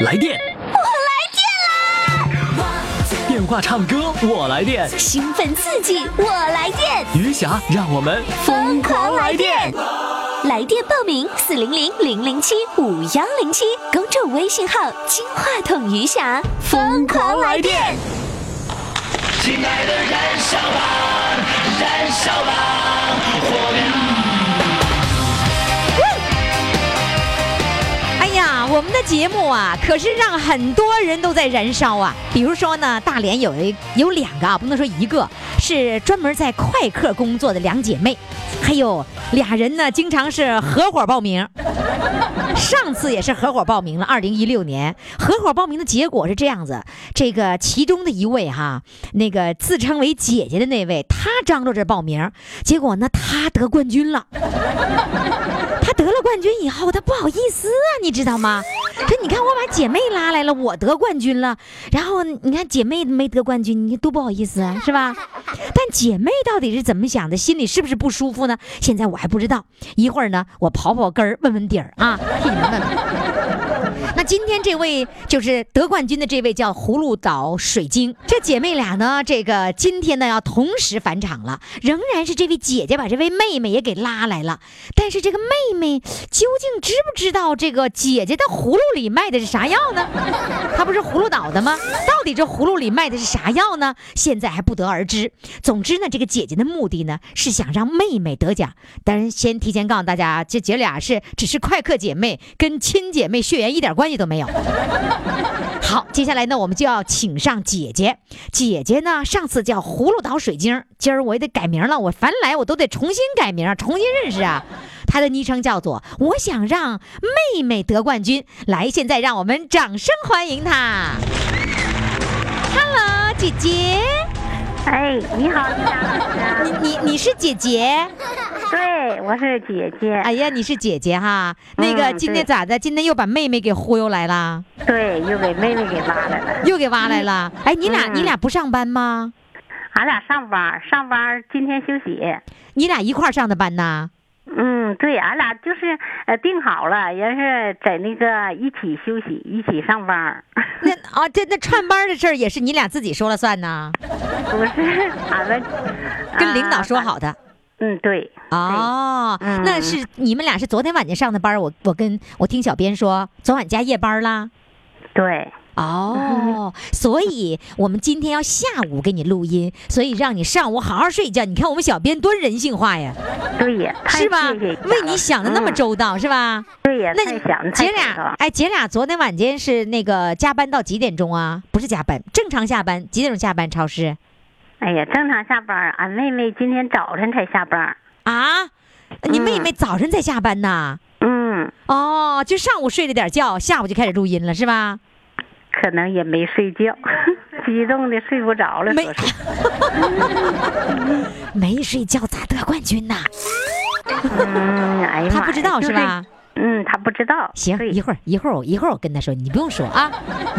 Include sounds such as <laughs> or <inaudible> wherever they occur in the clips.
来电，我来电啦！电话唱歌我来电，兴奋刺激我来电，余霞让我们疯狂来电！来电报名：四零零零零七五幺零七，公众微信号“金话筒余霞”，疯狂来电！亲爱的，燃烧吧，燃烧吧，我们的节目啊，可是让很多人都在燃烧啊。比如说呢，大连有一有两个啊，不能说一个，是专门在快客工作的两姐妹，还有俩人呢，经常是合伙报名。上次也是合伙报名了，二零一六年合伙报名的结果是这样子：这个其中的一位哈，那个自称为姐姐的那位，她张罗着报名，结果呢，她得冠军了。他得了冠军以后，他不好意思啊，你知道吗？说你看我把姐妹拉来了，我得冠军了，然后你看姐妹没得冠军，你多不好意思啊，是吧？但姐妹到底是怎么想的，心里是不是不舒服呢？现在我还不知道。一会儿呢，我刨刨根儿，问问底儿啊，替你们问问。今天这位就是得冠军的这位叫葫芦岛水晶，这姐妹俩呢，这个今天呢要同时返场了，仍然是这位姐姐把这位妹妹也给拉来了，但是这个妹妹究竟知不知道这个姐姐的葫芦里卖的是啥药呢？她不是葫芦岛的吗？到底这葫芦里卖的是啥药呢？现在还不得而知。总之呢，这个姐姐的目的呢是想让妹妹得奖，但是先提前告诉大家，这姐俩是只是快客姐妹，跟亲姐妹血缘一点关系都没有。好，接下来呢，我们就要请上姐姐。姐姐呢，上次叫葫芦岛水晶，今儿我也得改名了。我凡来我都得重新改名，重新认识啊。她的昵称叫做“我想让妹妹得冠军”。来，现在让我们掌声欢迎她。Hello，姐姐。哎，你好，李霞老师。你你你是姐姐？对，我是姐姐。哎呀，你是姐姐哈。那个嗯今天咋的？今天又把妹妹给忽悠来了，对，又给妹妹给挖来了。又给挖来了。哎，你俩嗯你俩不上班吗？俺俩上班，上班今天休息。你俩一块儿上的班呐？嗯，对，俺俩就是呃定好了，也是在那个一起休息，一起上班。<laughs> 那啊，这那串班的事儿也是你俩自己说了算呢？不是，俺们跟领导说啊好的。嗯，对。哦，嗯那是你们俩是昨天晚上上的班儿，我我跟我听小编说，昨晚加夜班啦。对，哦，所以我们今天要下午给你录音，所以让你上午好好睡觉。你看我们小编多人性化呀，对呀，太是吧？为你想的那么嗯周到，是吧？对呀，那你太想太姐俩，哎，姐俩昨天晚间是那个加班到几点钟啊？不是加班，正常下班，几点钟下班？超市哎呀，正常下班，俺妹妹今天早晨才下班。啊？你妹嗯妹早晨才下班呐？嗯，哦，就上午睡了点觉，下午就开始录音了，是吧？可能也没睡觉，<laughs> 激动的睡不着了，没。<laughs> 没睡觉咋得冠军呢？嗯，哎呀妈，他不知道就是吧？嗯，他不知道。行，一会儿一会儿我一会儿我跟他说，你不用说啊，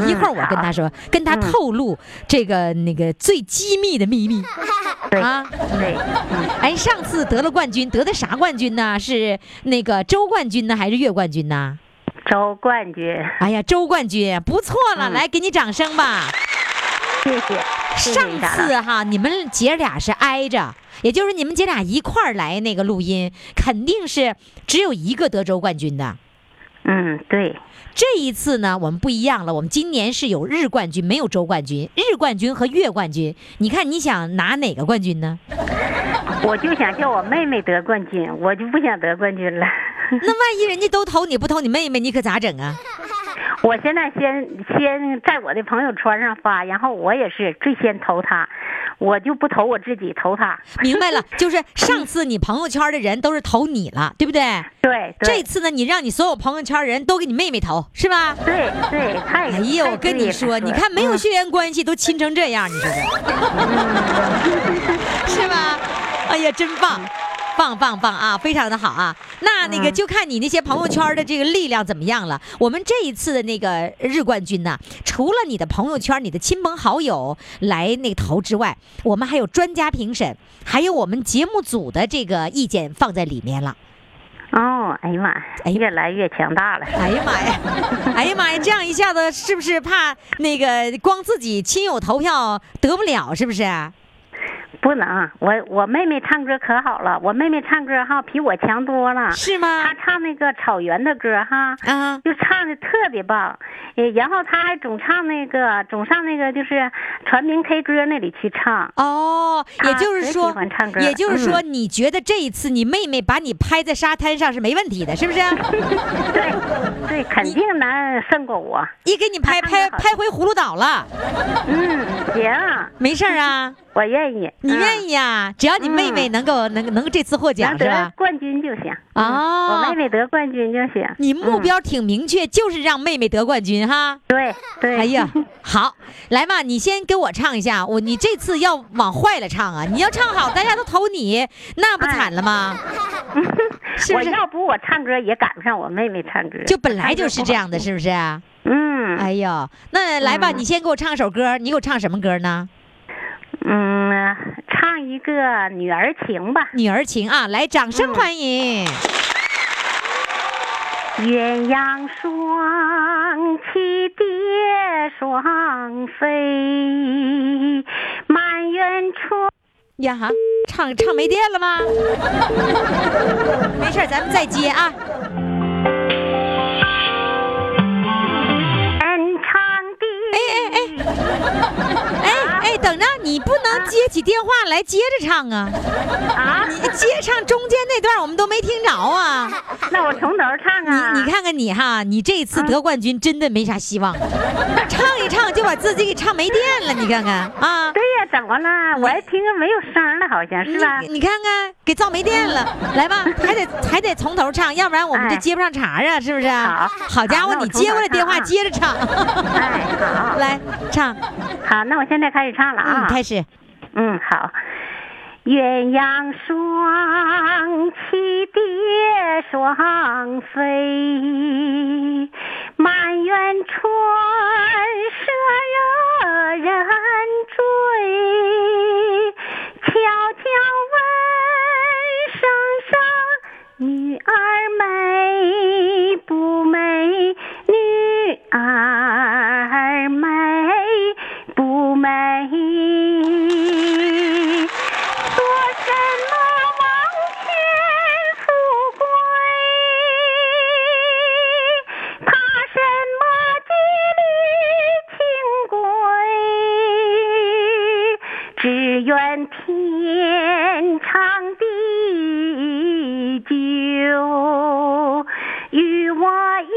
一会儿我跟他说，跟他嗯透露这个那个最机密的秘密 <laughs> 对啊。对，嗯，哎，上次得了冠军，得的啥冠军呢？是那个周冠军呢，还是月冠军呢？周冠军，哎呀，周冠军不错了，嗯来给你掌声吧。谢谢。谢谢上次哈，你们姐俩是挨着，也就是你们姐俩一块儿来那个录音，肯定是只有一个得周冠军的。嗯，对，这一次呢，我们不一样了，我们今年是有日冠军，没有周冠军。日冠军和月冠军，你看你想拿哪个冠军呢？我就想叫我妹妹得冠军，我就不想得冠军了。<laughs> 那万一人家都投你不投你妹妹，你可咋整啊？<laughs> 我现在先先在我的朋友圈上发，然后我也是最先投他，我就不投我自己，投他。明白了，<laughs> 就是上次你朋友圈的人都是投你了，对不对？对对这次呢，你让你所有朋友圈人都给你妹妹投，是吧？对对，太哎呀，我跟你说，你看没有血缘关系都亲成这样，你说这，<laughs> 是吧？哎呀，真棒！棒棒棒啊，非常的好啊！那那个嗯就看你那些朋友圈的这个力量怎么样了。我们这一次的那个日冠军呢，除了你的朋友圈、你的亲朋好友来那个投之外，我们还有专家评审，还有我们节目组的这个意见放在里面了。哦，哎呀妈呀，哎呀越来越强大了。哎呀妈呀，<laughs> 哎呀妈呀，这样一下子是不是怕那个光自己亲友投票得不了，是不是？不能，我我妹妹唱歌可好了，我妹妹唱歌哈比我强多了。是吗她？唱那个草原的歌哈，啊，就唱的特别棒。呃，然后她还总唱那个，总上那个就是传民 K 歌那里去唱。哦，也就是说也就是说，嗯你觉得这一次你妹妹把你拍在沙滩上是没问题的，是不是？对，对，肯定能胜过我。一给你拍拍拍回葫芦岛了，嗯，行，没事儿啊，我愿意。你愿意意呀？只要你妹妹能够能能这次获奖得是吧？冠军就行。哦嗯我妹妹得冠军就行。你目嗯标挺明确，就是让妹妹得冠军哈。对对。哎呀，<laughs> 好，来吧，你先给我唱一下。我你这次要往坏了唱啊！你要唱好，大家都投你，那不惨了吗？<laughs> 是不是我要不我唱歌也赶不上我妹妹唱歌。就本来就是这样的，是不是？嗯哎呦，那来吧，嗯你先给我唱首歌，你给我唱什么歌呢？嗯，唱一个《女儿情》吧。女儿情啊，来，掌声欢迎。鸳鸯双栖蝶双飞，满园春。呀哈，唱唱没电了吗？<laughs> 没事儿，咱们再接啊。哎哎哎哎，等着，你不能接起电话来接着唱啊！啊！你接唱中间那段我们都没听着啊！那我从头唱啊！你你看看你哈，你这次得冠军真的没啥希望，唱一唱把自己给唱没电了，你看看啊！对呀，怎么了？我还听着没有声了，好像是吧你？你看看，给造没电了，<laughs> 来吧，还得还得从头唱，要不然我们就哎接不上茬啊，是不是？好好家伙，你接过来电话接着唱，哎，好，<laughs> 来唱，好，那我现在开始唱了啊！嗯，开始。嗯，好。鸳鸯双栖蝶双飞，满园春色惹人追。悄悄问声声，女儿美不美？女儿美不美？只愿天长地久，与我意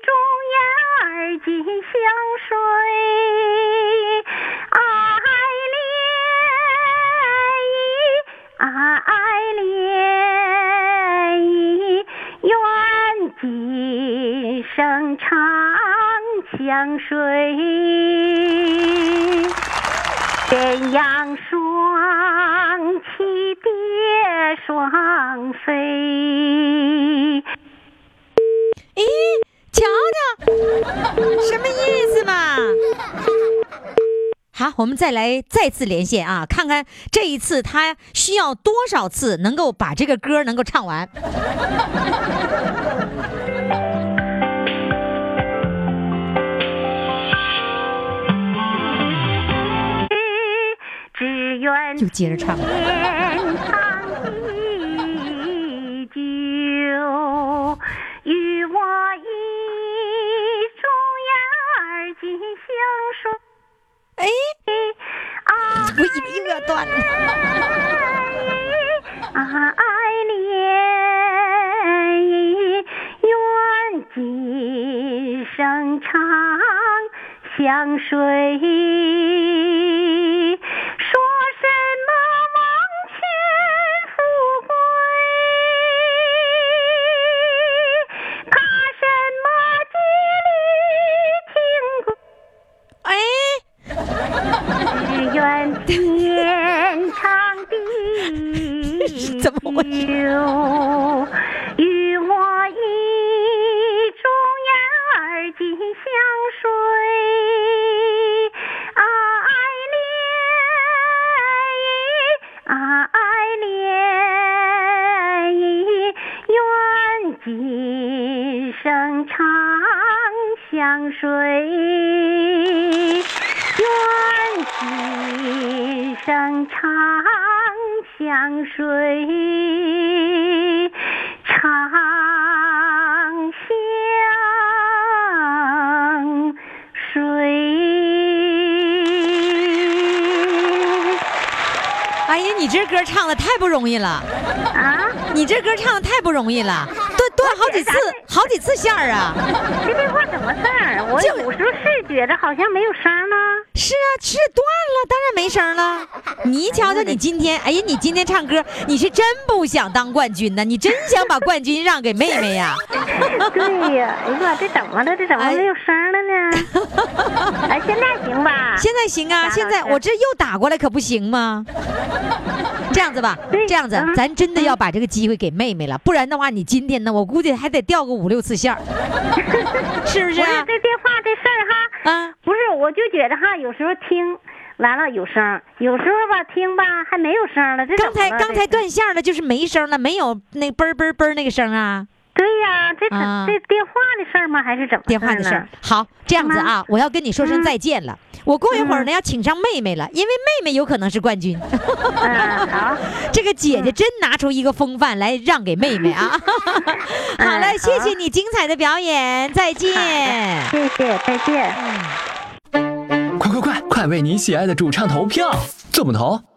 中人儿紧相随。爱恋爱恋愿今生长相随。双飞。咦，瞧瞧，什么意思嘛？<laughs> 好，我们再来再次连线啊，看看这一次他需要多少次能够把这个歌能够唱完。只 <laughs> 愿又接着唱紧相随。哎，啊，我又要断了。爱恋愿今生长相随。地怎么相随，长相随。哎呀，你这歌唱的太不容易了，啊，你这歌唱的太不容易了，断断好几次，好几次线儿啊。这电话怎么事儿？我有时候是觉着好像没有声呢。是啊，是断了，当然没声了。你瞧瞧，你今天，哎呀，你今天唱歌，你是真不想当冠军呢？你真想把冠军让给妹妹呀？<laughs> 对呀，哎呀妈，这怎么了？这怎么没有声了呢？<laughs> 哎，现在行吧？现在行啊，现在我这又打过来，可不行吗？这样子吧，对这样子，嗯咱真的要把这个机会给妹妹了，不然的话，你今天呢，我估计还得掉个五六次线儿，<laughs> 是不是啊？这电话这啊，不是，我就觉得哈，有时候听完了有声，有时候吧听吧还没有声了。这刚才刚才断线了，就是没声了，没有那嘣儿嘣儿嘣那个声啊。这啊这电话的事儿吗？还是怎么电话的事儿。好，这样子啊，我要跟你说声嗯再见了。我过一会儿呢要请上妹妹了，因为妹妹有可能是冠军。嗯，好，这个姐姐真拿出一个风范来让给妹妹啊！<laughs> 好嘞，嗯谢谢你精彩的表演，再见。谢谢，再见。快快快，快为你喜爱的主唱投票！怎么投？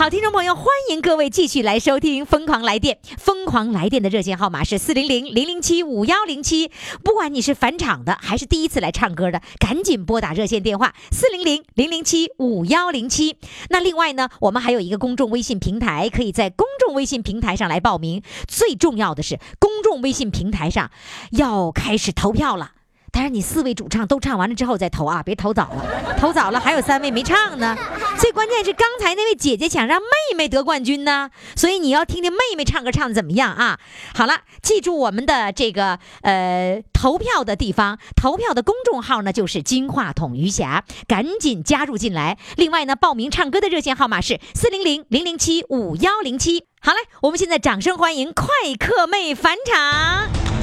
好，听众朋友，欢迎各位继续来收听《疯狂来电》。疯狂来电的热线号码是四零零零零七五幺零七。不管你是返场的还是第一次来唱歌的，赶紧拨打热线电话四零零零零七五幺零七。那另外呢，我们还有一个公众微信平台，可以在公众微信平台上来报名。最重要的是，公众微信平台上要开始投票了。当然，你四位主唱都唱完了之后再投啊，别投早了，投早了还有三位没唱呢。最关键是刚才那位姐姐想让妹妹得冠军呢，所以你要听听妹妹唱歌唱的怎么样啊？好了，记住我们的这个呃投票的地方，投票的公众号呢就是金话筒余霞，赶紧加入进来。另外呢，报名唱歌的热线号码是四零零零零七五幺零七。好嘞，我们现在掌声欢迎快客妹返场。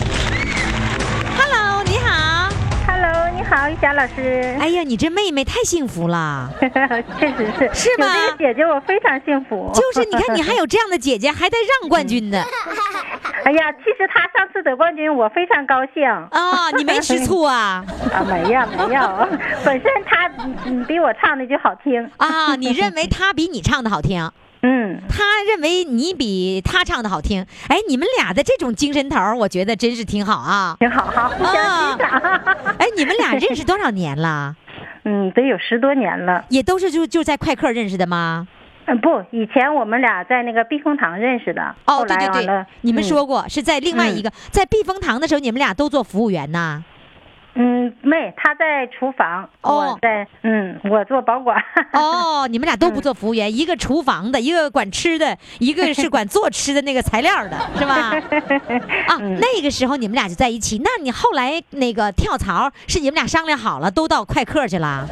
贾，老师。哎呀，你这妹妹太幸福了。确实是，是吗这个姐姐我非常幸福。就是你看，你还有这样的姐姐，还在让冠军呢哎呀，其实她上次得冠军，我非常高兴。啊！你没吃醋啊？啊，没有没有，本身她嗯比我唱的就好听。啊，你认为她比你唱的好听？嗯，他认为你比他唱的好听。哎，你们俩的这种精神头儿，我觉得真是挺好啊。挺好哈，互相欣赏。<laughs> 哎，你们俩认识多少年了？<laughs> 嗯，得有十多年了。也都是就就在快客认识的吗？嗯，不，以前我们俩在那个避风塘认识的。哦，对对对你们嗯说过是在另外一个，在避风塘的时候，你们俩都做服务员呐？嗯，没，他在厨房，哦我在嗯，我做保管。<laughs> 哦，你们俩都不做服务员，一个厨房的，一个管吃的，一个是管做吃的那个材料的，<laughs> 是吧？啊，那个时候你们俩就在一起。那你后来那个跳槽是你们俩商量好了，都到快客去了？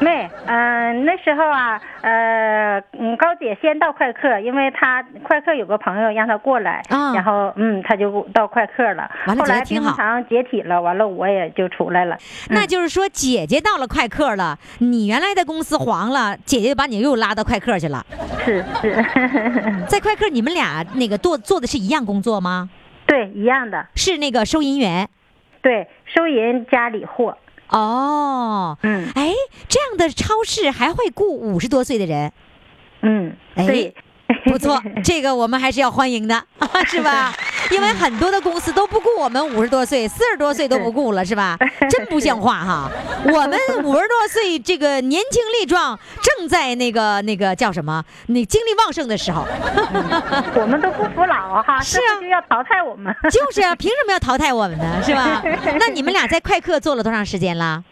没，嗯、那时候啊，呃，嗯，高姐先到快客，因为她快客有个朋友让她过来，啊然后嗯，她就到快客了。完了挺好风塘解体了，完了我也就出来了。那就是说，姐姐到了快客了，你原来的公司黄了，姐姐把你又拉到快客去了。是是，<laughs> 在快客，你们俩那个做做的是一样工作吗？对，一样的，是那个收银员。对，收银加理货。哦，嗯哎，这样的超市还会雇五十多岁的人，嗯，哎对，不错，这个我们还是要欢迎的，<laughs> 是吧？<laughs> 因为很多的公司都不顾我们五十多岁、四十多岁都不顾了，是吧？<laughs> 真不像话哈！我们五十多岁，这个年轻力壮，正在那个那个叫什么，那精力旺盛的时候，我们都不服老哈，<laughs> 是啊就要淘汰我们。就是啊，凭什么要淘汰我们呢？是吧？那你们俩在快客做了多长时间了？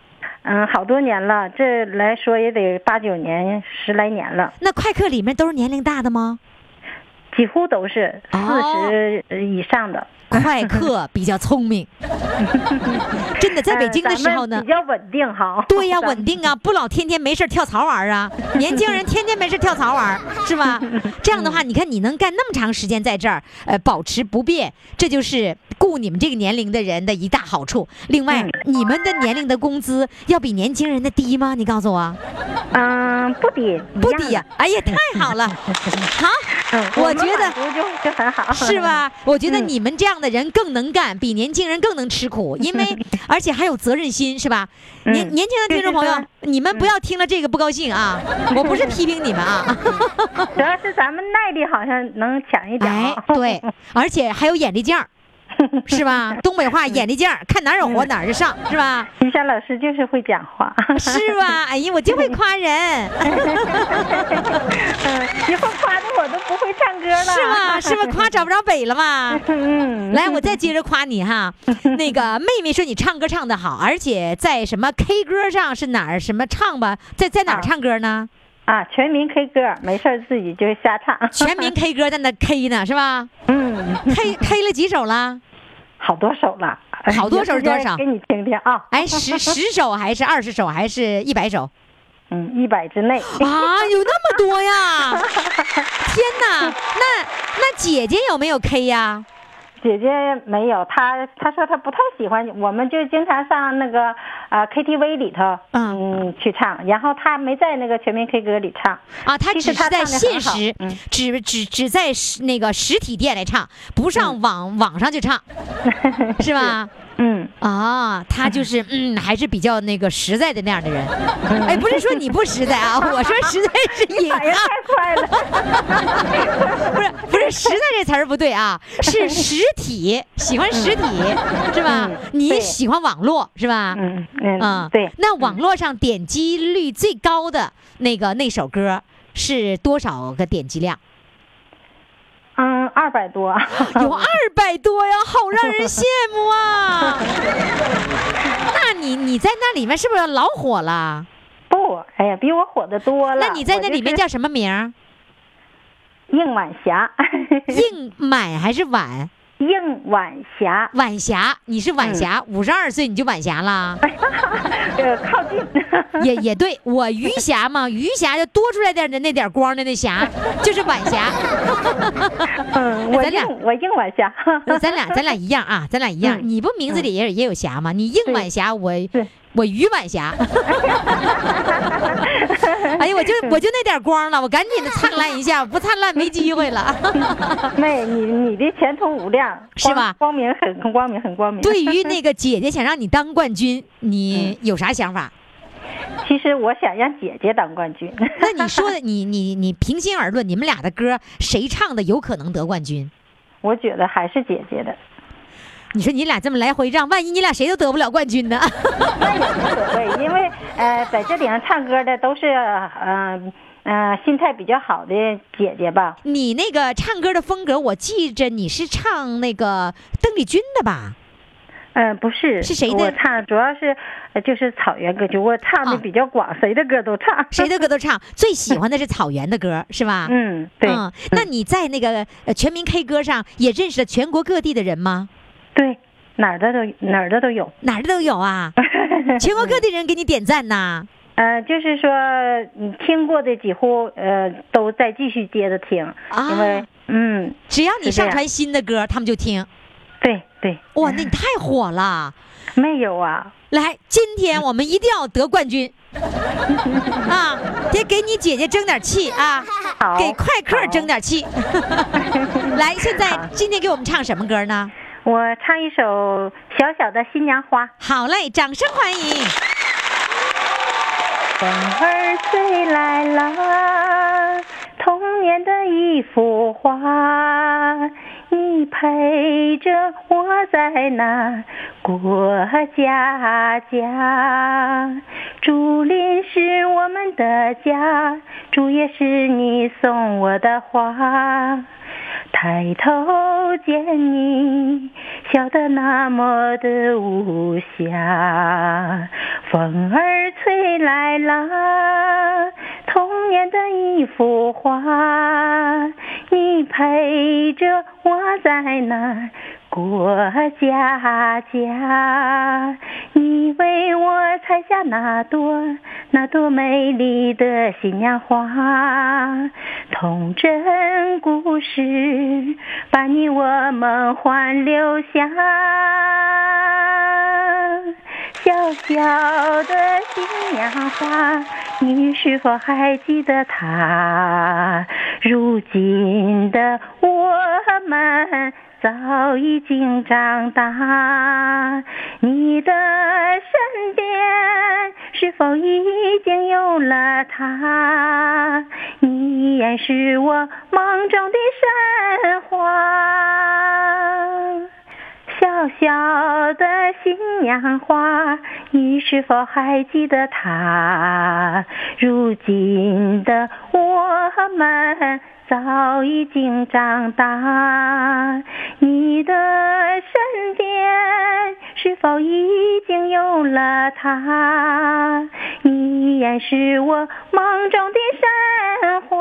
嗯，好多年了，这来说也得八九年、十来年了。那快客里面都是年龄大的吗？几乎都是四哦十以上的。快客比较聪明，<laughs> 真的在北京的时候呢呃比。较稳定哈。对呀、咱稳定啊，不老天天没事跳槽玩儿啊。<laughs> 年轻人天天没事跳槽玩儿，是吧？这样的话，你看你能干那么长时间在这儿，呃，保持不变，这就是雇你们这个年龄的人的一大好处。另外，你们的年龄的工资要比年轻人的低吗？你告诉我，嗯，不低，不低呀、哎呀，<laughs> 太好了，好，嗯，我觉得就就很好，是？吧？我觉得嗯你们这样的人更能干，比年轻人更能吃苦，<laughs> 因为而且还有责任心，是吧？嗯年年轻的听众朋友就是，你们不要听了这个不高兴啊！我不是批评你们啊，<laughs> 主要是咱们耐力好像能强一点对，<laughs> 而且还有眼力劲儿，<laughs> 是吧？东北话眼力劲儿，看哪儿有活哪儿就上，是吧？于霞老师就是会讲话，是吧？哎呀，我就会夸人，嗯，以后夸的我都不会唱歌了，是吧？是吧？夸找不着北了嘛。嗯，来，我再接着夸你哈。<laughs> 那个妹妹说你唱歌唱得好，而且在什么 K 歌上是哪儿什么唱吧，在在哪儿啊唱歌呢？啊，全民 K 歌，没事儿自己就瞎唱。全民 K 歌在那 K 呢，是吧嗯，？K K 了几首了？好多首了，好多首是多少给你听听啊。哎，十 <laughs> 十首还是二十首还是一百首？嗯，一百之内。啊，有那么多呀！<laughs> 天哪，那那姐姐有没有 K 呀？姐姐没有，她她说她不太喜欢，我们就经常上那个啊、KTV 里头，嗯嗯，去唱。然后她没在那个全民 K 歌里唱，啊，她只是在现实，嗯只只只在实那个实体店来唱，不上网网上去唱，<laughs> 是吧？嗯，啊，他就是 <laughs> 嗯，还是比较那个实在的那样的人。哎，不是说你不实在啊，<laughs> 我说实在是你啊，太快了。<laughs> 不是不是实在这词儿不对啊，是实体，喜欢实体是吧嗯？你喜欢网络是吧？嗯嗯嗯，对，那网络上点击率最高的那个那首歌是多少个点击量？嗯，二百多。有二百多呀，好让人羡慕啊！<laughs> 那你你在那里面是不是老火了？不，哎呀，比我火的多了。那你在那里面叫什么名儿？就是应晚霞，<laughs> 应满还是晚？应晚霞，晚霞，你是晚嗯霞，五十二岁你就晚霞了，呃，<laughs> 靠近。<laughs> 也也对我余霞嘛，<laughs> 余霞就多出来点的那点光的那霞，就是晚霞。嗯，我咱俩应我应晚霞。呃咱俩咱俩一样啊，咱俩一样。嗯你不名字里也有也有霞吗？你应晚霞，我我余晚霞。<laughs> 哎呀，我就我就那点光了，我赶紧的灿烂一下，<laughs> 不灿烂没机会了。<laughs> 妹，你你的前途无量，是吧光光明很很光明，很光明。对于那个姐姐想让你当冠军，你有啥想法？其实我想让姐姐当冠军。那你说的，你你你平心而论，你们俩的歌谁唱的有可能得冠军？我觉得还是姐姐的，你说你俩这么来回让，万一你俩谁都得不了冠军呢？那也无所谓，因为呃，在这顶上唱歌的都是嗯呃心态比较好的姐姐吧。你那个唱歌的风格，我记着你是唱那个邓丽君的吧？嗯、不是，是谁的我唱主要是呃就是草原歌曲，我唱的啊比较广，谁的歌都唱。谁的歌都唱，<laughs> 最喜欢的是草原的歌，是吧？嗯，对，嗯，那你在那个呃全民 K 歌上也认识了全国各地的人吗？对，哪儿的都哪儿的都有。哪儿的都有啊，<laughs> 全国各地人给你点赞呐。呃，就是说，你听过的几乎呃都在继续接着听，啊因为嗯，只要你上传新的歌，他们就听。对对，哇，那你太火了！<laughs> 没有啊，来，今天我们一定要得冠军 <laughs> 啊！得给你姐姐争点气啊，好，给快客争点气。来，现在今天给我们唱什么歌呢？我唱一首小小的新娘花。好嘞，掌声欢迎！风儿吹来了童年的一幅画，你陪着我在那过家家。竹林是我们的家，竹叶是你送我的花。抬头见你笑得那么的无暇，风儿吹来了童年的一幅画，你陪着我在在那过家家，你为我采下那朵那朵美丽的新娘花，童真故事把你我梦幻留下。小小的新娘花，你是否还记得她？如今的我们早已经长大，你的身边是否已经有了她？你也是我梦中的神小的新娘花，你是否还记得她？如今的我们早已经长大，你的身边是否已经有了她？你也是我梦中的神话，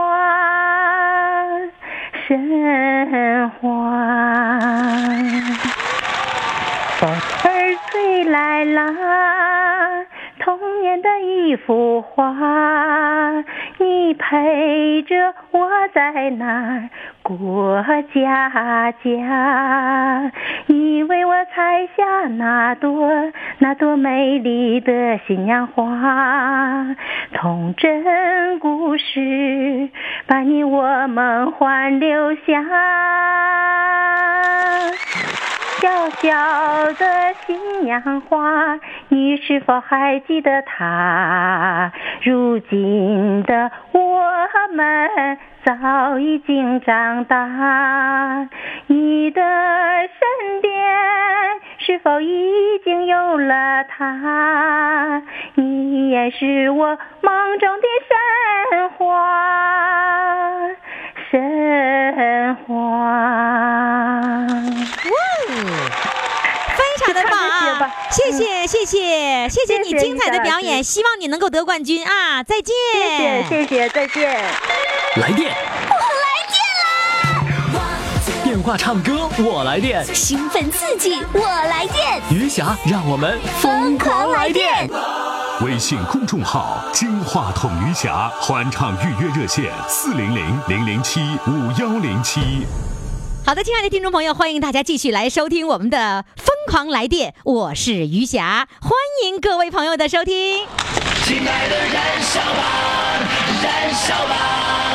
神话。风儿吹来啦，童年的一幅画，你陪着我在那儿过家家，你为我采下那朵那朵美丽的新娘花，童真故事把你我梦幻留下。小小的新娘花，你是否还记得她？如今的我们早已经长大，你的身边是否已经有了她？你也是我梦中的神话，神话。非常的棒啊！谢谢谢谢谢谢你精彩的表演，希望你能够得冠军啊！再见。谢谢谢谢，再见。来电，我来电啦！电话唱歌，我来电。兴奋刺激，我来电，余霞，让我们疯狂来电！微信公众号“金话筒余霞”欢唱预约热线：四零零零零七五幺零七。好的，亲爱的听众朋友，欢迎大家继续来收听我们的《疯狂来电》，我是余霞，欢迎各位朋友的收听。亲爱的，燃烧吧，燃烧吧，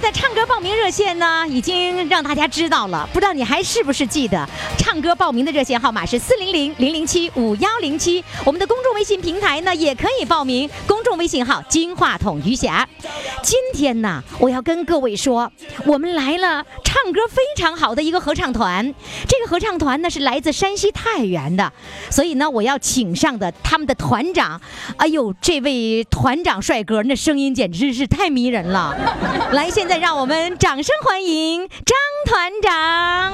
们的唱歌报名热线呢，已经让大家知道了，不知道你还是不是记得？唱歌报名的热线号码是四零零零零七五幺零七。我们的公众微信平台呢，也可以报名，公众微信号“金话筒余霞”。今天呢，我要跟各位说，我们来了唱歌非常好的一个合唱团。这个合唱团呢是来自山西太原的，所以呢，我要请上的他们的团长，哎呦，这位团长帅哥，那声音简直是太迷人了。来，现让我们掌声欢迎张团长。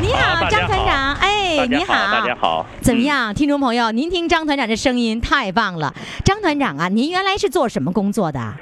你好，好张团长。哎，你好，大家好。怎么样，听众朋友？您听张团长这声音太棒了。张团长啊，您原来是做什么工作的？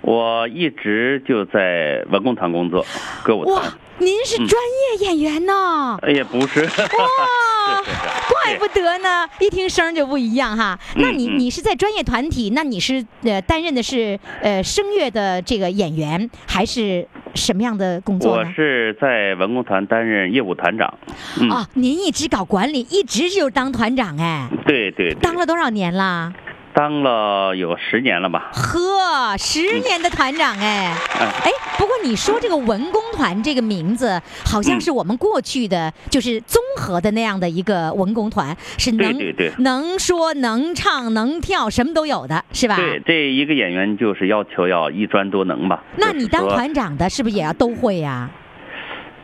我一直就在文工团工作，歌舞哇团。，您是专业演员呢。哎呀，不是，哇是是 <laughs> 是，怪不得呢，一听声就不一样哈。那你嗯你是在专业团体，那你是呃担任的是呃声乐的这个演员，还是什么样的工作我？是在文工团担任业务团长。嗯，啊，您一直搞管理，一直就当团长哎，对对对，当了多少年啦？当了有十年了吧？呵，十年的团长哎，嗯哎，不过你说这个文工团这个名字，好像嗯是我们过去的就是综合的那样的一个文工团，是能对对对能说能唱能跳什么都有的，是吧？对，这一个演员就是要求要一专多能吧。那你当团长的，是不是也要都会呀、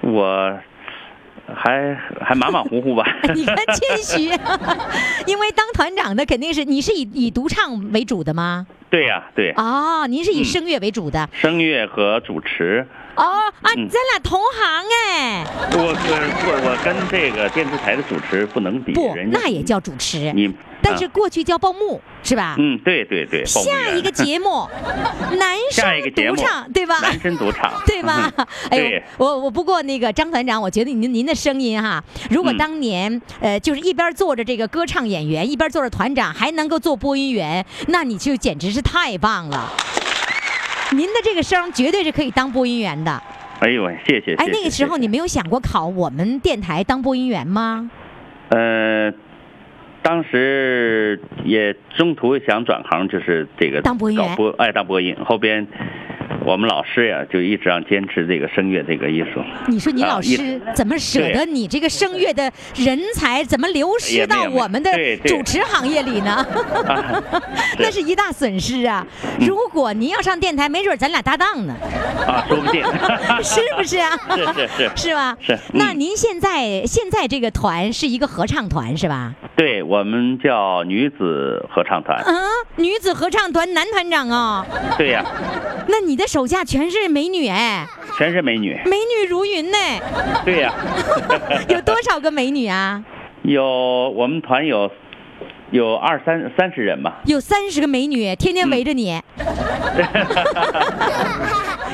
我还还马马虎虎吧。<laughs> 你看谦虚，<laughs> 因为当团长的肯定是你是以以独唱为主的吗？对呀、对，哦，您是以嗯声乐为主的。声乐和主持哦啊，嗯咱俩同行哎，我我我跟这个电视台的主持不能比，不，人家那也叫主持，你，但是啊过去叫报幕是吧？嗯，对对对，报幕员 <laughs> 下一个节目，男下一个节目生独唱，对吧？男生独唱，<laughs> 对吗？哎呦对，我我不过那个张团长，我觉得您您的声音哈，如果嗯当年、呃就是一边做着这个歌唱演员，一边做着团长，还能够做播音员，那你就简直是太棒了。您的这个声绝对是可以当播音员的。哎呦喂，谢谢。哎，那个时候你没有想过考我们电台当播音员吗？呃，当时也中途想转行，就是这个当播音员哎当播音，后边我们老师呀就一直让坚持这个声乐这个艺术。你说你老师怎么舍得你这个声乐的人才怎么流失到我们的主持行业里呢？啊 <laughs> 那是一大损失啊！如果您要上电台，没准咱俩搭档呢，啊，说不定。<laughs> 是不是啊？是是是是吧？是嗯那您现在现在这个团是一个合唱团是吧？对我们叫女子合唱团。嗯，女子合唱团男团长哦。对呀、那你的手下全是美女哎，全是美女。美女如云呢。对呀、<laughs> 有多少个美女啊？有我们团有有二三三十人吧。有三十个美女，天天围着你。<laughs>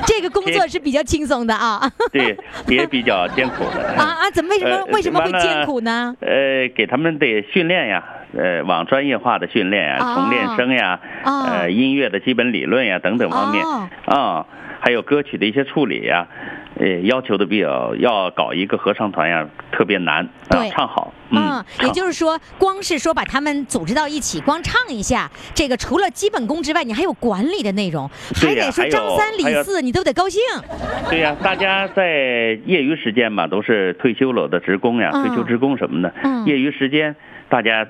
这个工作是比较轻松的啊。对，也比较艰苦的。啊啊！怎么为什么呃为什么会艰苦呢？呃，给他们得训练呀，呃，往专业化的训练呀，哦从练声呀，哦呃，音乐的基本理论呀等等方面哦啊，还有歌曲的一些处理呀，呃，要求的比较要搞一个合唱团呀，特别难啊对，唱好，嗯，也就是说，光是说把他们组织到一起，光唱一下，这个除了基本功之外，你还有管理的内容，还得说张三李四，你都得高兴。对呀，大家在业余时间嘛，都是退休了的职工呀，嗯退休职工什么的，嗯业余时间大家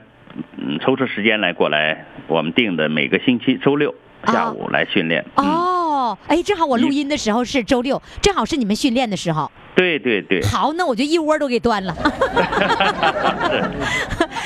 嗯抽出时间来过来，我们定的每个星期周六下午来训练。嗯，哦，哎，正好我录音的时候是周六，正好是你们训练的时候。对对对，好，那我就一窝都给端了。<laughs>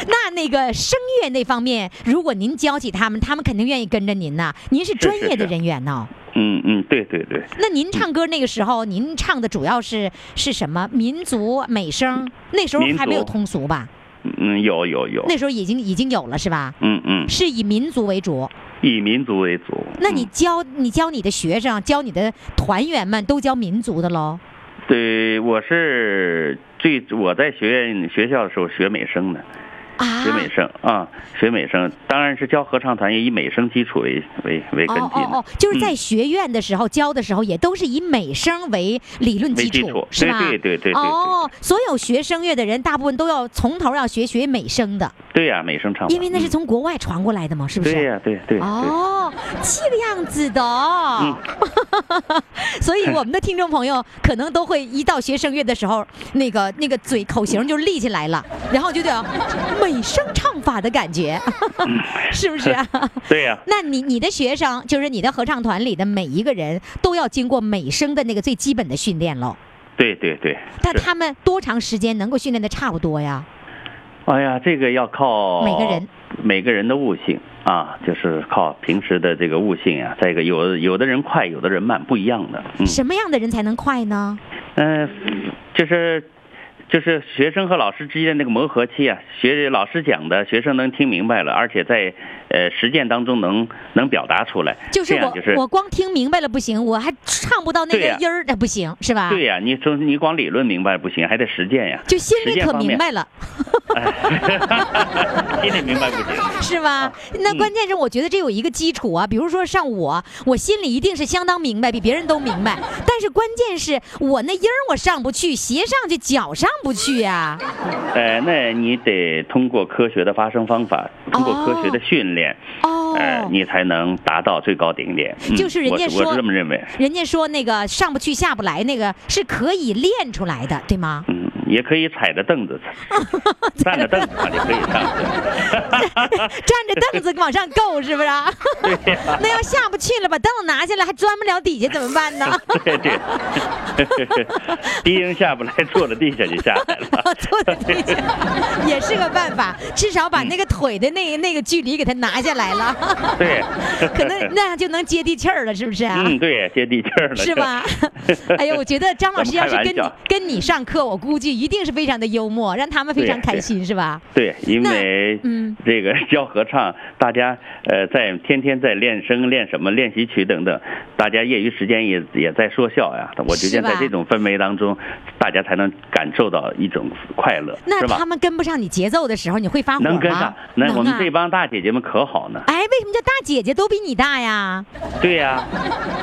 那那个声乐那方面，如果您教起他们，他们肯定愿意跟着您呐。您是专业的人员呢。嗯嗯，对对对。那您唱歌那个时候，您唱的主要是是什么？民族美声？那时候还没有通俗吧？嗯，有有有，那时候已经已经有了是吧？嗯嗯，是以民族为主。以民族为主。那你嗯教你教你的学生，教你的团员们都教民族的喽？对，我是最我在学院学校的时候学美声的，啊，学美声啊，学美声，当然是教合唱团也以美声基础为为为根基哦哦哦，就是在嗯学院的时候教的时候，也都是以美声为理论基础，是吧？对对对对哦，所有学声乐的人，大部分都要从头要学学美声的，对呀、美声唱，因为那是嗯从国外传过来的嘛，是不是？对呀、对对对。哦，这个样子的哦，<laughs> 所以我们的听众朋友可能都会一到学声乐的时候，那个那个嘴口型就立起来了，然后就叫美声唱法的感觉，<laughs> 是不是啊？<laughs> 对呀、那你你的学生，就是你的合唱团里的每一个人都要经过美声的那个最基本的训练喽。对对对。是但他们多长时间能够训练的差不多呀？哎呀，这个要靠每个人每个人的悟性啊，就是靠平时的这个悟性啊。再一个，有有的人快，有的人慢，不一样的。嗯什么样的人才能快呢？嗯、就是就是学生和老师之间的那个磨合期啊，学老师讲的，学生能听明白了，而且在呃实践当中能能表达出来，就是我就是我光听明白了不行，我还唱不到那个音儿，那不行是吧？对呀、你说你光理论明白不行，还得实践呀。就心里可明白了，哎 <laughs> 心里明白不行。是吧？那关键是我觉得这有一个基础啊，比如说像我，我心里一定是相当明白，比别人都明白。但是关键是我那音儿我上不去，鞋上去，脚上不去呀、呃，那你得通过科学的发声方法，通过科学的训练，哦，呃，你才能达到最高顶点。嗯就是人家我是我是这么认为。人家说那个上不去下不来，那个是可以练出来的，对吗？嗯，也可以踩着凳子，<laughs> 站着凳子上就可以上去。<laughs> 站着凳子往上够是不是啊？那要下不去了，把凳子拿下来还钻不了底下怎么办呢？对对，<laughs> 低音下不来，坐在地下就下来了。坐在地下也是个办法，至少把那个腿的那那个距离给它拿下来了，对，可能那样就能接地气儿了，是不是啊？嗯，对，接地气儿了，是吧？哎呦，我觉得张老师要是跟你跟你上课，我估计一定是非常的幽默，让他们非常开心，是吧？对，因为嗯这个教合唱，大家呃在天天在练声、练什么练习曲等等，大家业余时间也也在说笑呀。我觉得在这种氛围当中，大家才能感受到一种快乐，那他们跟不上你节奏的时候，你会发火吗？能跟上，那我们啊这帮大姐姐们可好呢？哎，为什么叫大姐姐都比你大呀？对呀、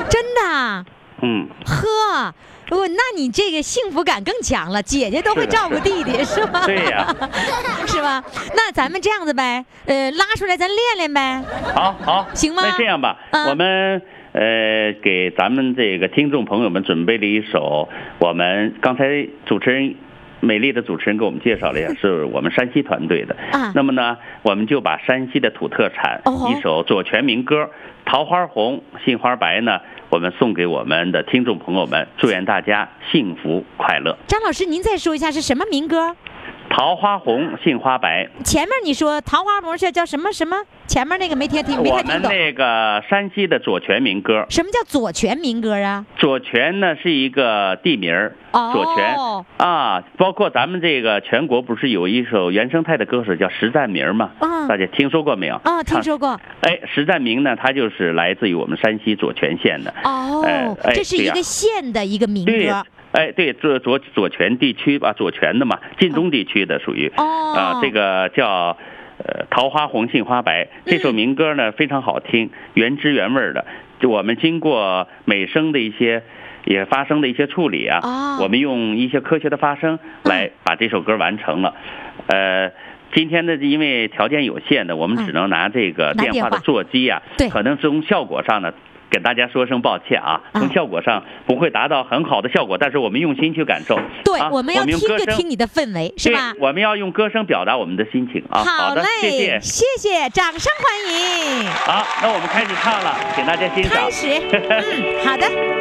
真的啊？嗯，呵，我那你这个幸福感更强了，姐姐都会照顾弟弟，是吗？对呀 <laughs> 是吧？那咱们这样子呗，呃，拉出来咱练练呗。好好，行吗那这样吧，嗯我们呃给咱们这个听众朋友们准备了一首，我们刚才主持人。美丽的主持人给我们介绍了一下，是我们山西团队的。啊那么呢，我们就把山西的土特产、哦一首左权民歌《桃花红杏花白》呢，我们送给我们的听众朋友们，祝愿大家幸福快乐。张老师，您再说一下是什么民歌？桃花红杏花白，前面你说桃花红是叫什么什么？前面那个没听听没太听懂。们那个山西的左权民歌。什么叫左权民歌啊？左权呢是一个地名儿，哦左权啊，包括咱们这个全国不是有一首原生态的歌手叫石占明吗？嗯大家听说过没有？啊，听说过。哎，石占明呢，他就是来自于我们山西左权县的。哦哎，哎这是一个县的一个民对歌。，哎，对，左左左权地区吧，左权的嘛，晋中地区的属于。哦啊，这个叫。呃，桃花红，杏花白。这首民歌呢、非常好听，原汁原味儿的。就我们经过美声的一些，也发声的一些处理啊，哦我们用一些科学的发声来把这首歌完成了。呃，今天呢，因为条件有限的，我们嗯只能拿这个拿电话电话的座机啊，对可能从效果上呢。给大家说声抱歉啊，啊从效果上不会达到很好的效果，但是我们用心去感受。对，啊我们要听就听你的氛围，是吧？对，我们要用歌声表达我们的心情啊。好嘞，谢谢。谢谢，掌声欢迎。好，那我们开始唱了，请大家欣赏开。始，嗯，好的。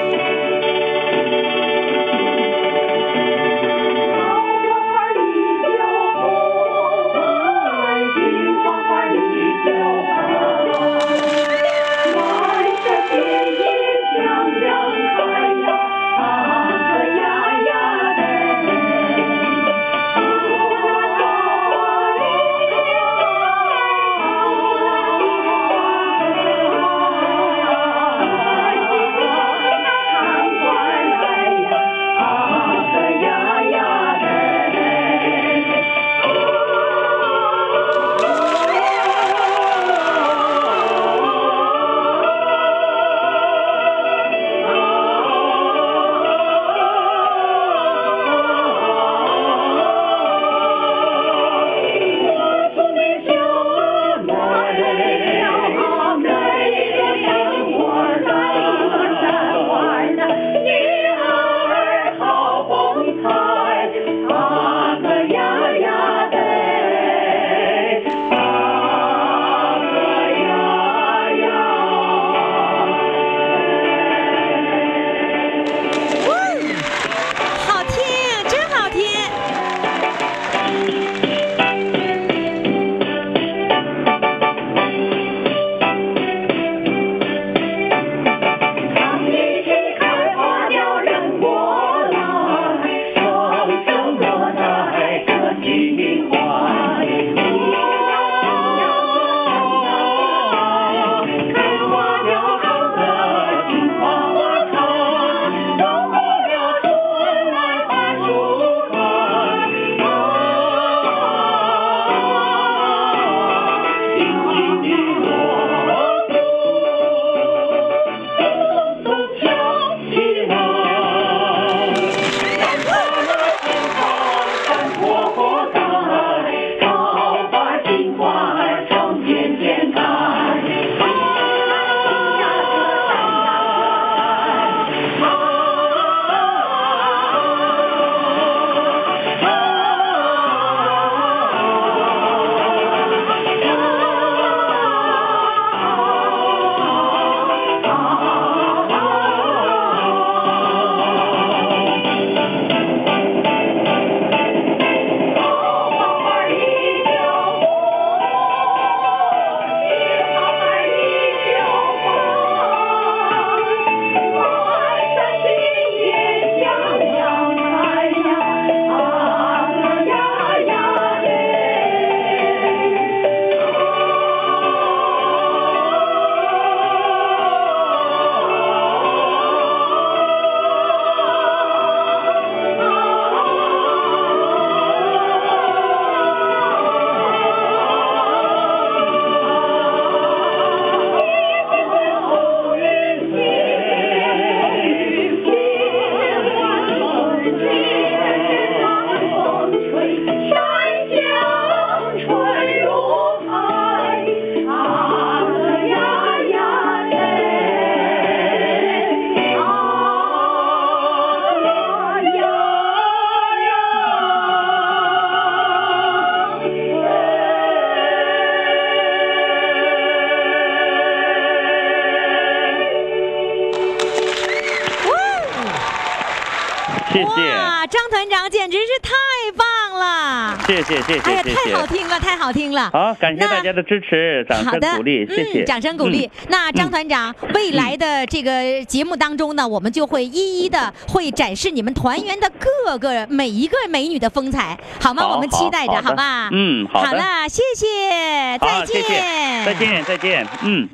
谢谢谢哎呀，谢谢太好谢。听了，太好听了。好，感谢那大家的支持，掌声鼓励，谢谢，嗯，掌声鼓励。那张团长，未来的这个节目当中呢，我们就会一一的会展示你们团员的各个每一个美女的风采，好吗？好我们期待着，好吧？嗯好的好了，谢谢，再见，谢，再见，再见，嗯。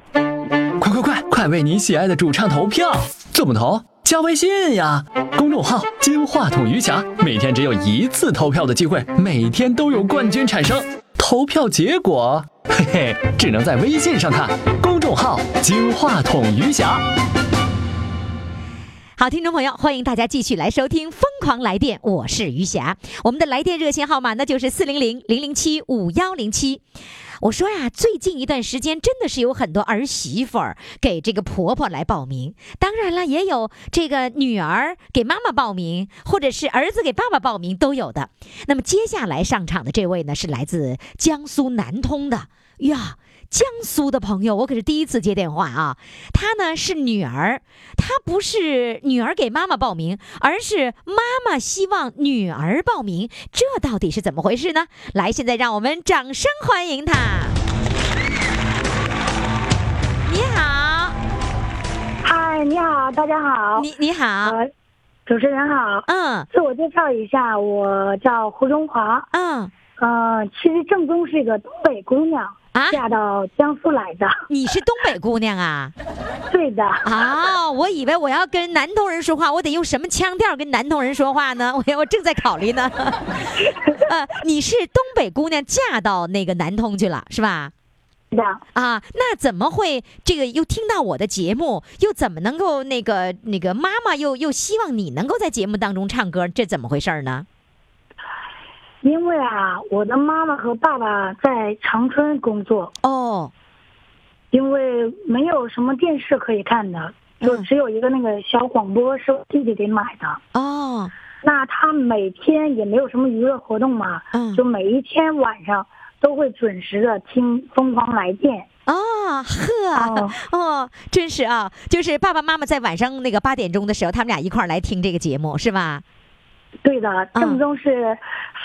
快快快，快为你喜爱的主唱投票！怎么投？加微信呀，公众号“金话筒余霞”，每天只有一次投票的机会，每天都有冠军产生。投票结果，嘿嘿，只能在微信上看。公众号“金话筒余霞”。好，听众朋友，欢迎大家继续来收听《疯狂来电》，我是余霞。我们的来电热线号码呢就是四零零零零七五幺零七。我说呀，最近一段时间真的是有很多儿媳妇儿给这个婆婆来报名，当然了，也有这个女儿给妈妈报名，或者是儿子给爸爸报名都有的。那么接下来上场的这位呢，是来自江苏南通的呀。江苏的朋友，我可是第一次接电话啊。她呢是女儿，她不是女儿给妈妈报名，而是妈妈希望女儿报名，这到底是怎么回事呢？来，现在让我们掌声欢迎她。你好，嗨，你好，大家好，你你好，呃，主持人好，嗯。自我介绍一下，我叫胡中华，嗯。呃，其实正宗是一个东北姑娘，啊，嫁到江苏来的，你是东北姑娘啊？<laughs> 对的，啊，我以为我要跟南通人说话，我得用什么腔调跟南通人说话呢？我 <laughs> 我正在考虑呢。<laughs> 呃，你是东北姑娘嫁到那个南通去了，是吧？是的，啊，那怎么会这个又听到我的节目，又怎么能够那个那个妈妈又又希望你能够在节目当中唱歌，这怎么回事儿呢？因为啊，我的妈妈和爸爸在长春工作，哦，因为没有什么电视可以看的，就嗯只有一个那个小广播是我弟弟给买的。哦，那他每天也没有什么娱乐活动嘛，嗯。就每一天晚上都会准时的听《疯狂来电》。哦，呵，哦。哦，真是啊，就是爸爸妈妈在晚上那个八点钟的时候，他们俩一块儿来听这个节目，是吧？对的，正宗是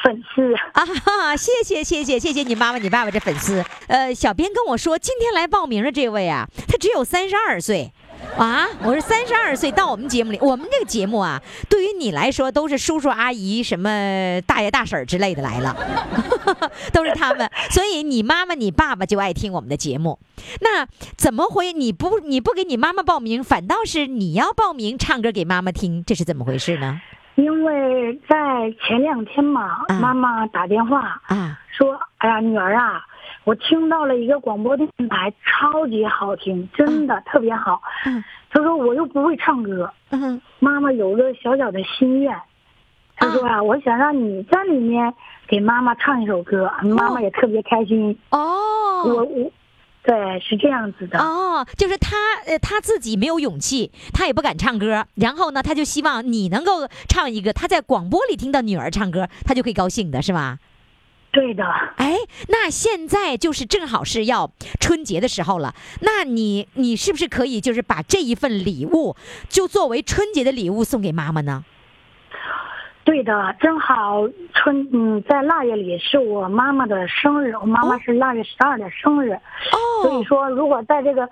粉丝。啊，<laughs> 哈，谢谢谢谢谢谢你妈妈你爸爸这粉丝。呃，小编跟我说，今天来报名的这位啊，他只有三十二岁。啊，我是三十二岁到我们节目里，我们这个节目啊，对于你来说都是叔叔阿姨、什么大爷大婶儿之类的来了，<laughs> 都是他们，所以你妈妈、你爸爸就爱听我们的节目。那怎么回你不你不给你妈妈报名，反倒是你要报名唱歌给妈妈听，这是怎么回事呢？因为在前两天嘛，啊。妈妈打电话啊，说：“哎呀，女儿啊，我听到了一个广播电台，超级好听，真的特别好。嗯。她说我又不会唱歌，嗯。妈妈有个小小的心愿，她说啊，我想让你在里面给妈妈唱一首歌，妈妈也特别开心。哦，我我，对，是这样子的。哦，就是他呃他自己没有勇气，他也不敢唱歌，然后呢，他就希望你能够唱一个，他在广播里听到女儿唱歌，他就会高兴的，是吧？对的，哎，那现在就是正好是要春节的时候了，那你你是不是可以就是把这一份礼物就作为春节的礼物送给妈妈呢？对的，正好春嗯，在腊月里是我妈妈的生日，我妈妈是腊月十二的生日，所以哦，说如果在这个，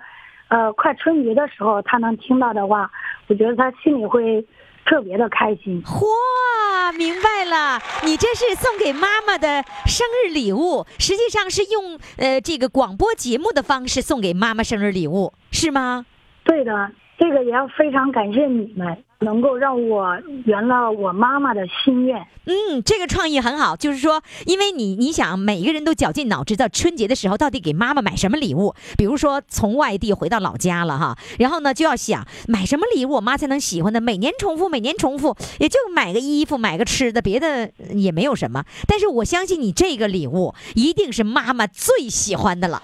呃，快春节的时候她能听到的话，我觉得她心里会特别的开心。嚯，明白了，你这是送给妈妈的生日礼物，实际上是用呃这个广播节目的方式送给妈妈生日礼物，是吗？对的，这个也要非常感谢你们，能够让我圆了我妈妈的心愿。嗯，这个创意很好，就是说，因为你你想，每个人都绞尽脑汁，在春节的时候到底给妈妈买什么礼物？比如说从外地回到老家了哈，然后呢就要想买什么礼物我妈才能喜欢的，每年重复，每年重复，也就买个衣服，买个吃的，别的也没有什么。但是我相信你这个礼物一定是妈妈最喜欢的了，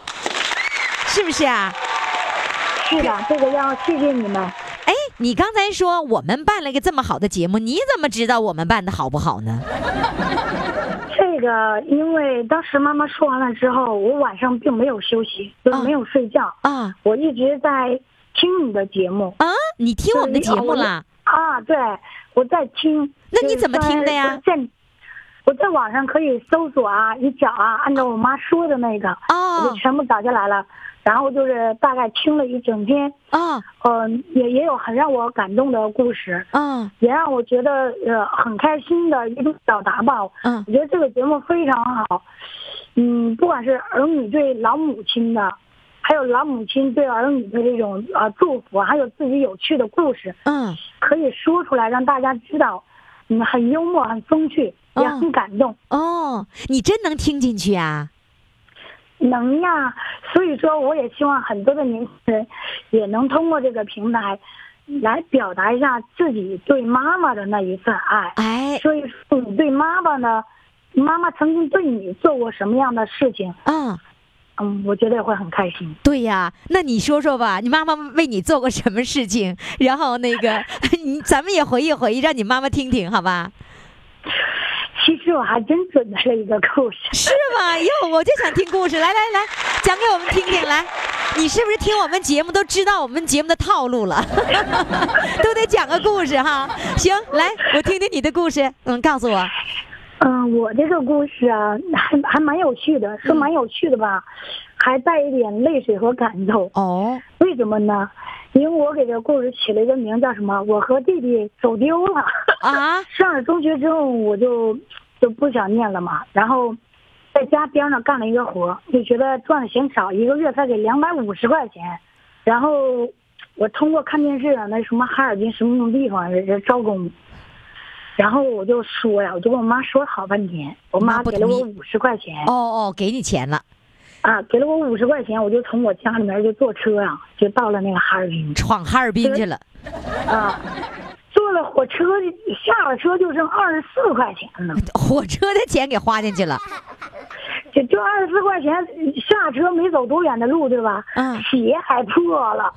是不是啊？是的，这个要谢谢你们。哎，你刚才说我们办了一个这么好的节目，你怎么知道我们办的好不好呢？这个，因为当时妈妈说完了之后，我晚上并没有休息，就是没有睡觉，啊我一直在听你的节目。啊，你听我们的节目了？啊，对，我在听。那你怎么听的呀？在我在网上可以搜索啊，一找啊，按照我妈说的那个，我就哦全部找下来了。然后就是大概听了一整天，哦嗯、也也有很让我感动的故事，哦也让我觉得呃很开心的一种表达吧。嗯我觉得这个节目非常好，嗯，不管是儿女对老母亲的，还有老母亲对儿女的这种呃祝福，还有自己有趣的故事，嗯可以说出来让大家知道，嗯，很幽默，很风趣，也嗯很感动。哦，你真能听进去啊？能呀，所以说我也希望很多的年轻人也能通过这个平台来表达一下自己对妈妈的那一份爱。哎，所以说你对妈妈呢，妈妈曾经对你做过什么样的事情？嗯，嗯，我觉得也会很开心。对呀，那你说说吧，你妈妈为你做过什么事情？<laughs> 然后那个，<laughs> 你咱们也回忆回忆，让你妈妈听听，好吧？其实我还真准备了一个故事，是吗？哟，我就想听故事，来来来，讲给我们听听。来，你是不是听我们节目都知道我们节目的套路了？<laughs> 都得讲个故事哈。行，来，我听听你的故事。嗯，告诉我。嗯，我这个故事啊，还还蛮有趣的，说蛮有趣的吧，还带一点泪水和感动。哦，为什么呢？因为我给这个故事起了一个名叫什么？我和弟弟走丢了。啊，<laughs> 上了中学之后，我就就不想念了嘛，然后在家边上干了一个活，就觉得赚的嫌少，一个月才给两百五十块钱，然后我通过看电视啊，那什么哈尔滨什么什么地方这这招工，然后我就说呀，我就跟我妈说了好半天，我妈给了我五十块钱，哦哦，给你钱了，啊，给了我五十块钱，我就从我家里面就坐车啊、就到了那个哈尔滨。闯哈尔滨去了。啊，坐了火车，下了车就剩二十四块钱了，火车的钱给花进去了。就就二十四块钱，下车没走多远的路，对吧？嗯鞋还破了，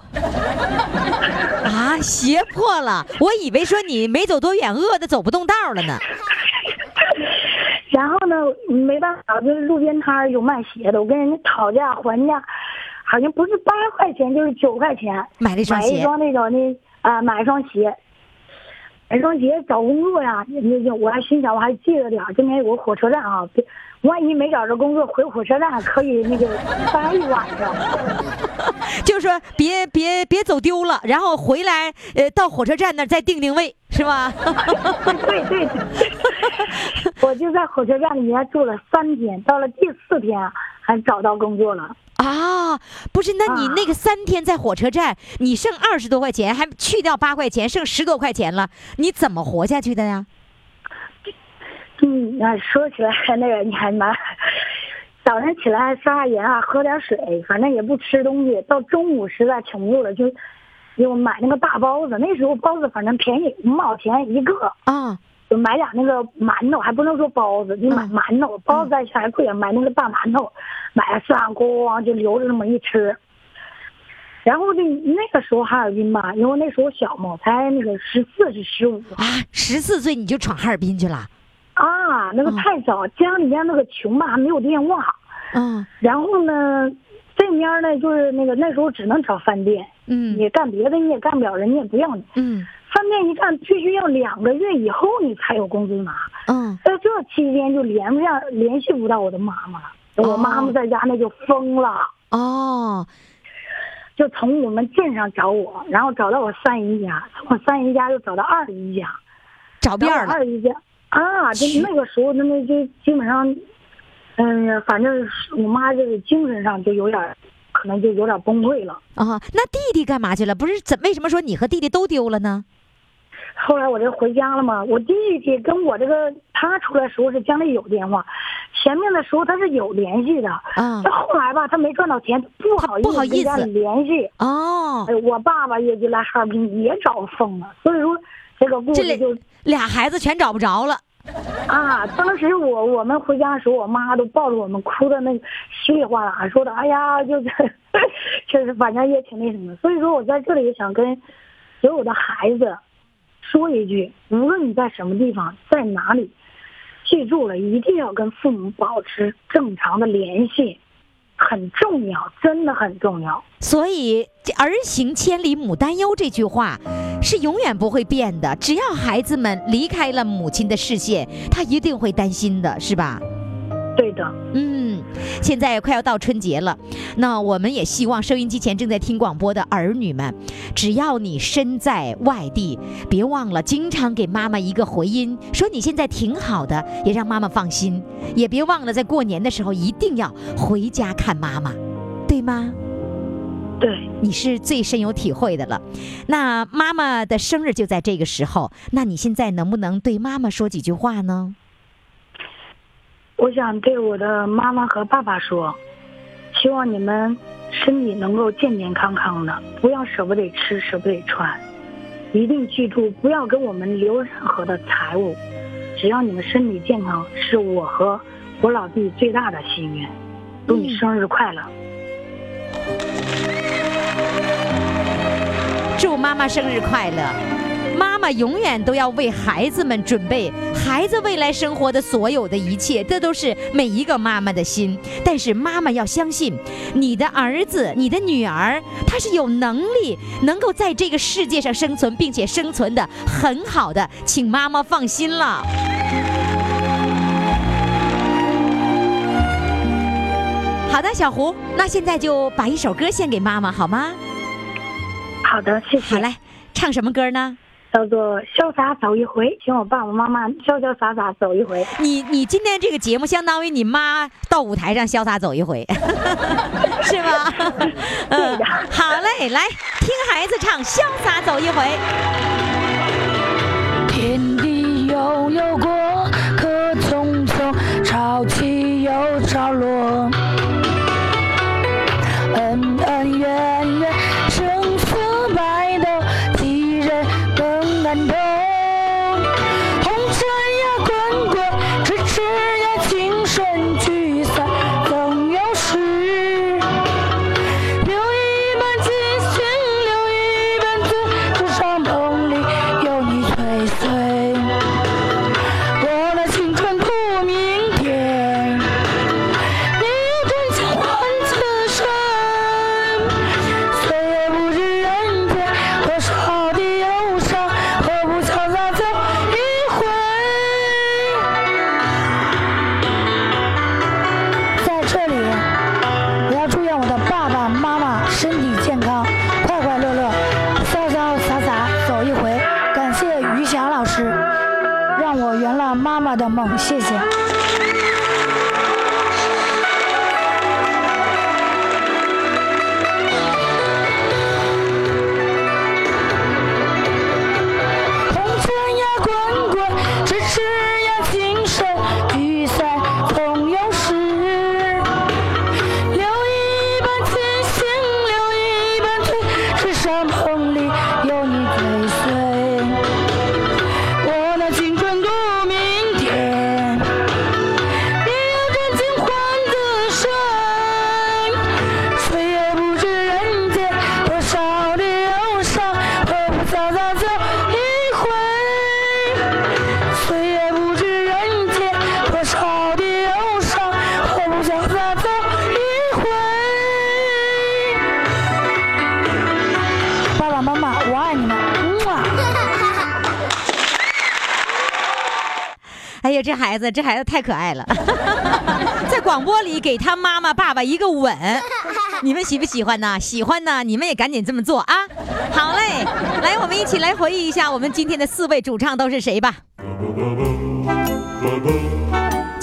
啊，鞋破了，我以为说你没走多远，饿的走不动道了呢。<laughs> 然后呢，没办法，就是路边摊儿有卖鞋的，我跟人家讨价还价，好像不是八块钱就是九块钱，买了一双鞋买一双那种那啊、买一双鞋。买一双鞋找工作呀，那就我还心想我还记着点儿，今天有个火车站啊，别万一没找着工作，回火车站可以那个待一晚上。<laughs> 就说别别别走丢了，然后回来呃到火车站那儿再定定位，是吧？对对对，<laughs> 我就在火车站里面住了三天，到了第四天啊还找到工作了。啊，不是，那你啊那个三天在火车站，你剩二十多块钱，还去掉八块钱，剩十多块钱了，你怎么活下去的呀？嗯，那说起来那个你还蛮，早上起来刷刷牙啊，喝点水，反正也不吃东西。到中午实在挺不住了，就就买那个大包子。那时候包子反正便宜，五毛钱一个，啊，就买点那个馒头，还不能说包子，就买嗯馒头，包子在还贵，买那个大馒头，买了三咣就留着那么一吃。然后那那个时候哈尔滨吧，因为那时候小嘛，才那个十四是十五，啊，十四岁你就闯哈尔滨去了？啊，那个嗯太早，家里面那个穷吧，还没有电话。嗯然后呢，这面呢就是那个那时候只能找饭店，嗯你干别的你也干不了，人家也不要你。嗯饭店一干，必须要两个月以后你才有工资拿。嗯，在这期间就连不上，联系不到我的妈妈了。我妈妈在家那就疯了，哦，就从我们镇上找我，然后找到我三姨家，从我三姨家又找到二姨家，找遍了。二姨家啊，就那个时候那那就基本上，嗯、反正是我妈就是精神上就有点，可能就有点崩溃了。啊，那弟弟干嘛去了？不是怎为什么说你和弟弟都丢了呢？后来我这回家了嘛，我弟弟跟我这个他出来时候是家里有电话，前面的时候他是有联系的，啊这后来吧他没赚到钱，不好意不好意思思跟家里联系。哦，哎，我爸爸也就来哈尔滨也找疯了，所以说这个故这事就俩俩孩子全找不着了。啊，当时我我们回家的时候，我妈都抱着我们哭的那个稀里哗啦，说的哎呀，就是确实反正也挺那什么。所以说我在这里也想跟所有的孩子说一句，无论你在什么地方，在哪里，记住了，一定要跟父母保持正常的联系，很重要，真的很重要。所以“儿行千里母担忧”这句话，是永远不会变的。只要孩子们离开了母亲的视线，他一定会担心的，是吧？嗯，现在快要到春节了，那我们也希望收音机前正在听广播的儿女们，只要你身在外地，别忘了经常给妈妈一个回音，说你现在挺好的，也让妈妈放心。也别忘了在过年的时候一定要回家看妈妈，对吗？对，你是最深有体会的了。那妈妈的生日就在这个时候，那你现在能不能对妈妈说几句话呢？我想对我的妈妈和爸爸说，希望你们身体能够健健康康的，不要舍不得吃，舍不得穿，一定记住不要给我们留任何的财物，只要你们身体健康，是我和我老弟最大的心愿。祝你生日快乐！祝妈妈生日快乐！妈妈永远都要为孩子们准备孩子未来生活的所有的一切，这都是每一个妈妈的心。但是妈妈要相信，你的儿子、你的女儿，他是有能力能够在这个世界上生存，并且生存的很好的，请妈妈放心了。好的，小胡，那现在就把一首歌献给妈妈，好吗？好的，谢谢。好嘞，唱什么歌呢？叫做潇洒走一回，请我爸爸妈妈潇潇洒洒走一回。你你今天这个节目相当于你妈到舞台上潇洒走一回，<laughs> 是吗？<laughs> 嗯，好嘞，来听孩子唱《潇洒走一回》。天地悠悠过，客匆匆，潮起又潮落。恩恩怨怨，呀，这孩子，这孩子太可爱了，<laughs> 在广播里给他妈妈、爸爸一个吻，<laughs> 你们喜不喜欢呢？喜欢呢，你们也赶紧这么做啊！好嘞，来，我们一起来回忆一下我们今天的四位主唱都是谁吧。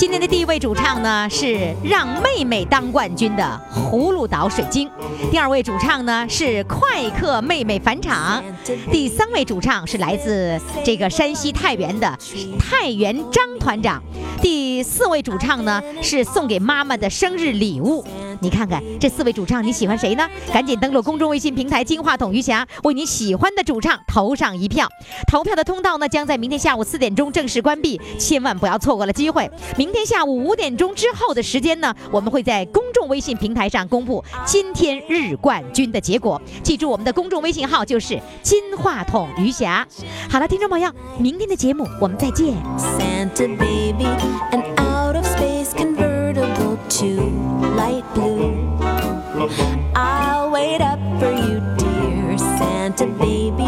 今天的第一位主唱呢是让妹妹当冠军的葫芦岛水晶，第二位主唱呢是快客妹妹返场，第三位主唱是来自这个山西太原的太原张团长，第四位主唱呢是送给妈妈的生日礼物。你看看这四位主唱，你喜欢谁呢？赶紧登录公众微信平台“金话筒余霞”，为你喜欢的主唱投上一票。投票的通道呢将在明天下午四点钟正式关闭，千万不要错过了机会。明天下午五点钟之后的时间呢，我们会在公众微信平台上公布今天日冠军的结果。记住我们的公众微信号就是“金话筒余霞”。好了，听众朋友，明天的节目我们再见。Santa baby, an out of space to light blue. I'll wait up for you, dear Santa baby.